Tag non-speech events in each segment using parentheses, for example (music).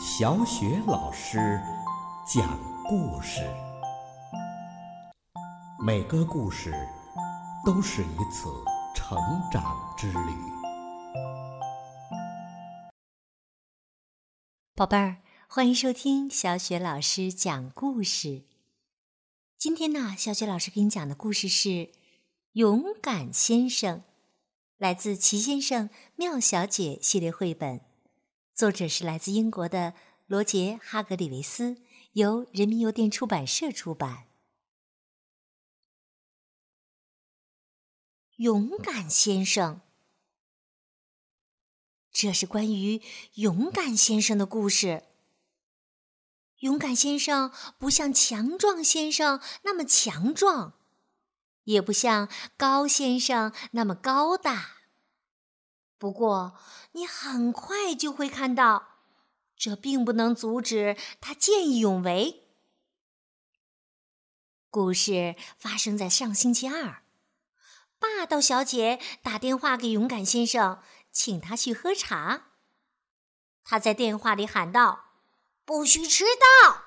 小雪老师讲故事，每个故事都是一次成长之旅。宝贝儿，欢迎收听小雪老师讲故事。今天呢，小雪老师给你讲的故事是《勇敢先生》，来自《奇先生妙小姐》系列绘本。作者是来自英国的罗杰·哈格里维斯，由人民邮电出版社出版。勇敢先生，这是关于勇敢先生的故事。勇敢先生不像强壮先生那么强壮，也不像高先生那么高大。不过，你很快就会看到，这并不能阻止他见义勇为。故事发生在上星期二，霸道小姐打电话给勇敢先生，请他去喝茶。他在电话里喊道：“不许迟到！”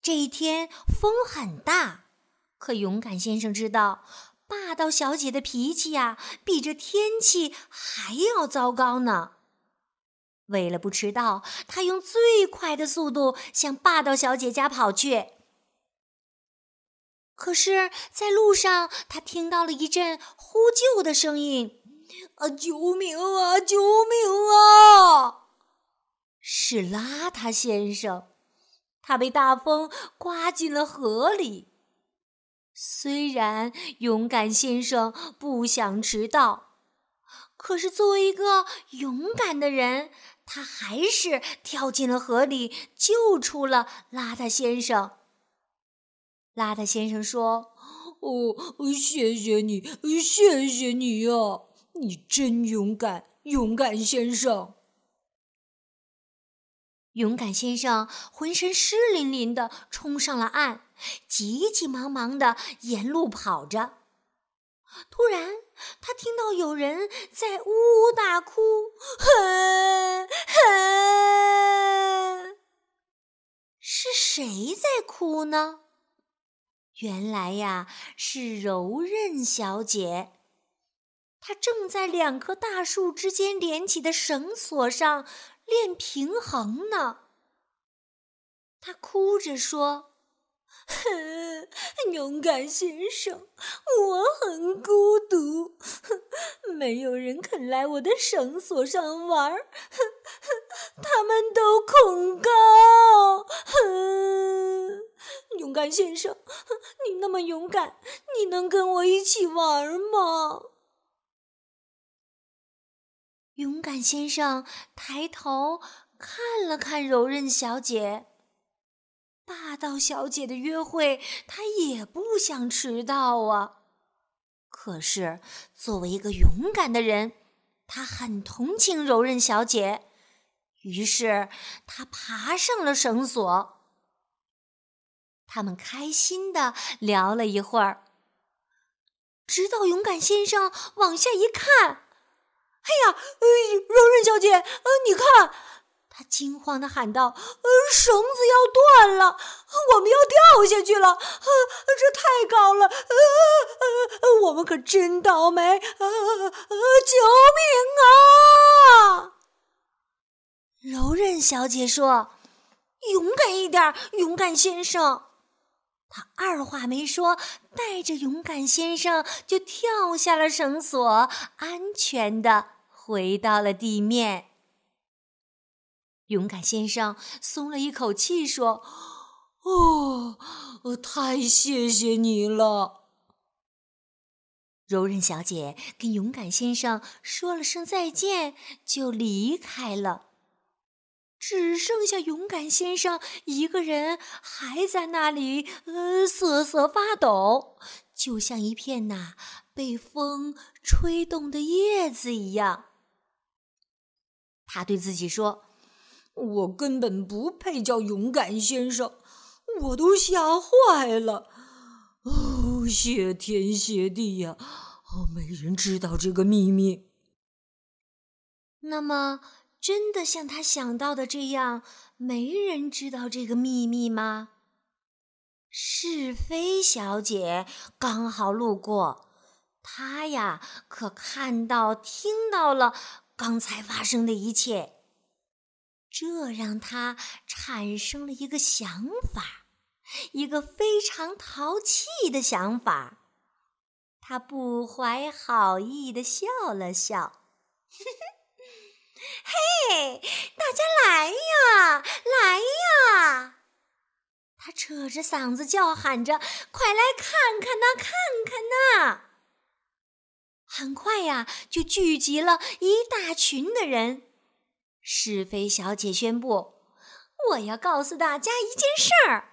这一天风很大，可勇敢先生知道。霸道小姐的脾气呀，比这天气还要糟糕呢。为了不迟到，他用最快的速度向霸道小姐家跑去。可是，在路上，他听到了一阵呼救的声音：“啊，救命啊，救命啊！”是邋遢先生，他被大风刮进了河里。虽然勇敢先生不想迟到，可是作为一个勇敢的人，他还是跳进了河里，救出了邋遢先生。邋遢先生说：“哦，谢谢你，谢谢你呀，你真勇敢，勇敢先生。”勇敢先生浑身湿淋淋的冲上了岸，急急忙忙的沿路跑着。突然，他听到有人在呜呜大哭：“！”是谁在哭呢？原来呀，是柔韧小姐。她正在两棵大树之间连起的绳索上。练平衡呢，她哭着说：“ (laughs) 勇敢先生，我很孤独，(laughs) 没有人肯来我的绳索上玩，(laughs) 他们都恐高。勇敢先生，你那么勇敢，你能跟我一起玩吗？”勇敢先生抬头看了看柔韧小姐，霸道小姐的约会，他也不想迟到啊。可是作为一个勇敢的人，他很同情柔韧小姐，于是他爬上了绳索。他们开心的聊了一会儿，直到勇敢先生往下一看。哎呀，柔韧小姐，呃，你看，他惊慌的喊道：“呃，绳子要断了，我们要掉下去了，呃，这太高了，呃呃，我们可真倒霉，呃呃，救命啊！”柔韧小姐说：“勇敢一点，勇敢先生。”他二话没说，带着勇敢先生就跳下了绳索，安全的回到了地面。勇敢先生松了一口气，说：“哦，太谢谢你了。”柔韧小姐跟勇敢先生说了声再见，就离开了。只剩下勇敢先生一个人，还在那里，呃，瑟瑟发抖，就像一片呐被风吹动的叶子一样。他对自己说：“我根本不配叫勇敢先生，我都吓坏了。哦，谢天谢地呀！哦，没人知道这个秘密。”那么。真的像他想到的这样，没人知道这个秘密吗？是非小姐刚好路过，她呀可看到、听到了刚才发生的一切，这让他产生了一个想法，一个非常淘气的想法。他不怀好意的笑了笑，(laughs) 嘿，大家来呀，来呀！他扯着嗓子叫喊着：“快来看看呐，看看呐！”很快呀，就聚集了一大群的人。是非小姐宣布：“我要告诉大家一件事儿，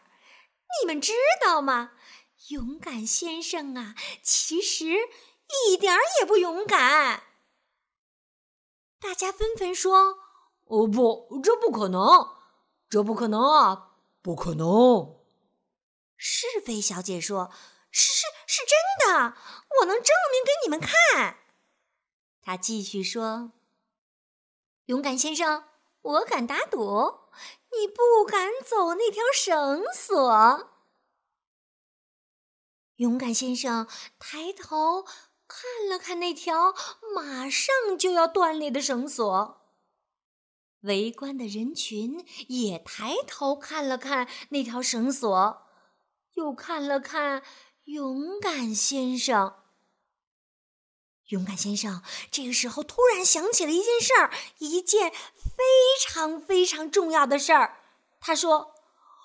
你们知道吗？勇敢先生啊，其实一点儿也不勇敢。”大家纷纷说：“哦不，这不可能，这不可能啊！”不可能！是非小姐说：“是是是真的，我能证明给你们看。”她继续说：“勇敢先生，我敢打赌，你不敢走那条绳索。”勇敢先生抬头看了看那条马上就要断裂的绳索。围观的人群也抬头看了看那条绳索，又看了看勇敢先生。勇敢先生这个时候突然想起了一件事儿，一件非常非常重要的事儿。他说：“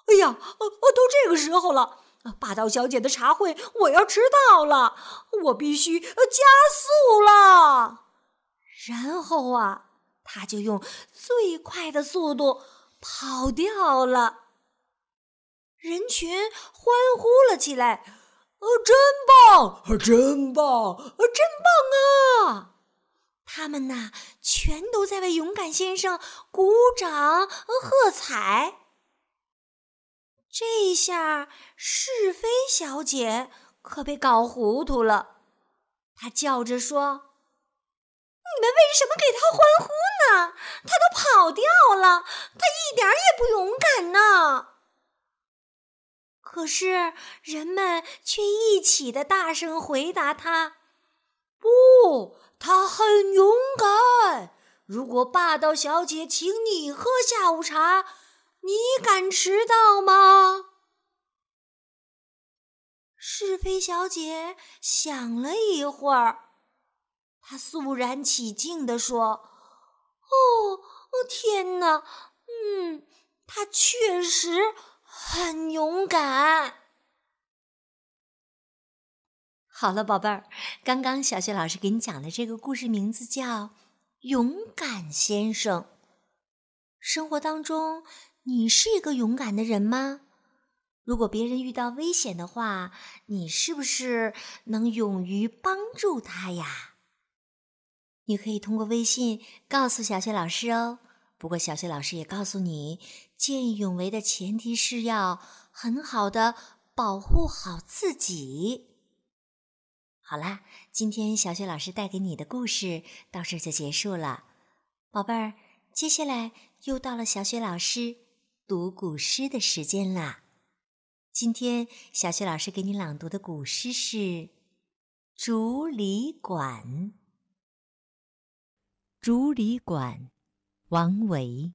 哎呀，哦哦，都这个时候了，霸道小姐的茶会我要迟到了，我必须加速了。”然后啊。他就用最快的速度跑掉了，人群欢呼了起来：“哦，真棒，真棒，真棒啊！”他们呐，全都在为勇敢先生鼓掌喝彩。这一下是非小姐可被搞糊涂了，她叫着说。你们为什么给他欢呼呢？他都跑掉了，他一点也不勇敢呢。可是人们却一起的大声回答他：“不，他很勇敢。如果霸道小姐请你喝下午茶，你敢迟到吗？”是非小姐想了一会儿。他肃然起敬地说：“哦，天哪，嗯，他确实很勇敢。”好了，宝贝儿，刚刚小雪老师给你讲的这个故事名字叫《勇敢先生》。生活当中，你是一个勇敢的人吗？如果别人遇到危险的话，你是不是能勇于帮助他呀？你可以通过微信告诉小雪老师哦。不过小雪老师也告诉你，见义勇为的前提是要很好的保护好自己。好啦，今天小雪老师带给你的故事到这就结束了，宝贝儿。接下来又到了小雪老师读古诗的时间啦。今天小雪老师给你朗读的古诗是《竹里馆》。《竹里馆》王维。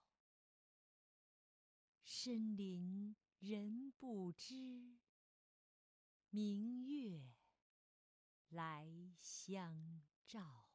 深林人不知，明月来相照。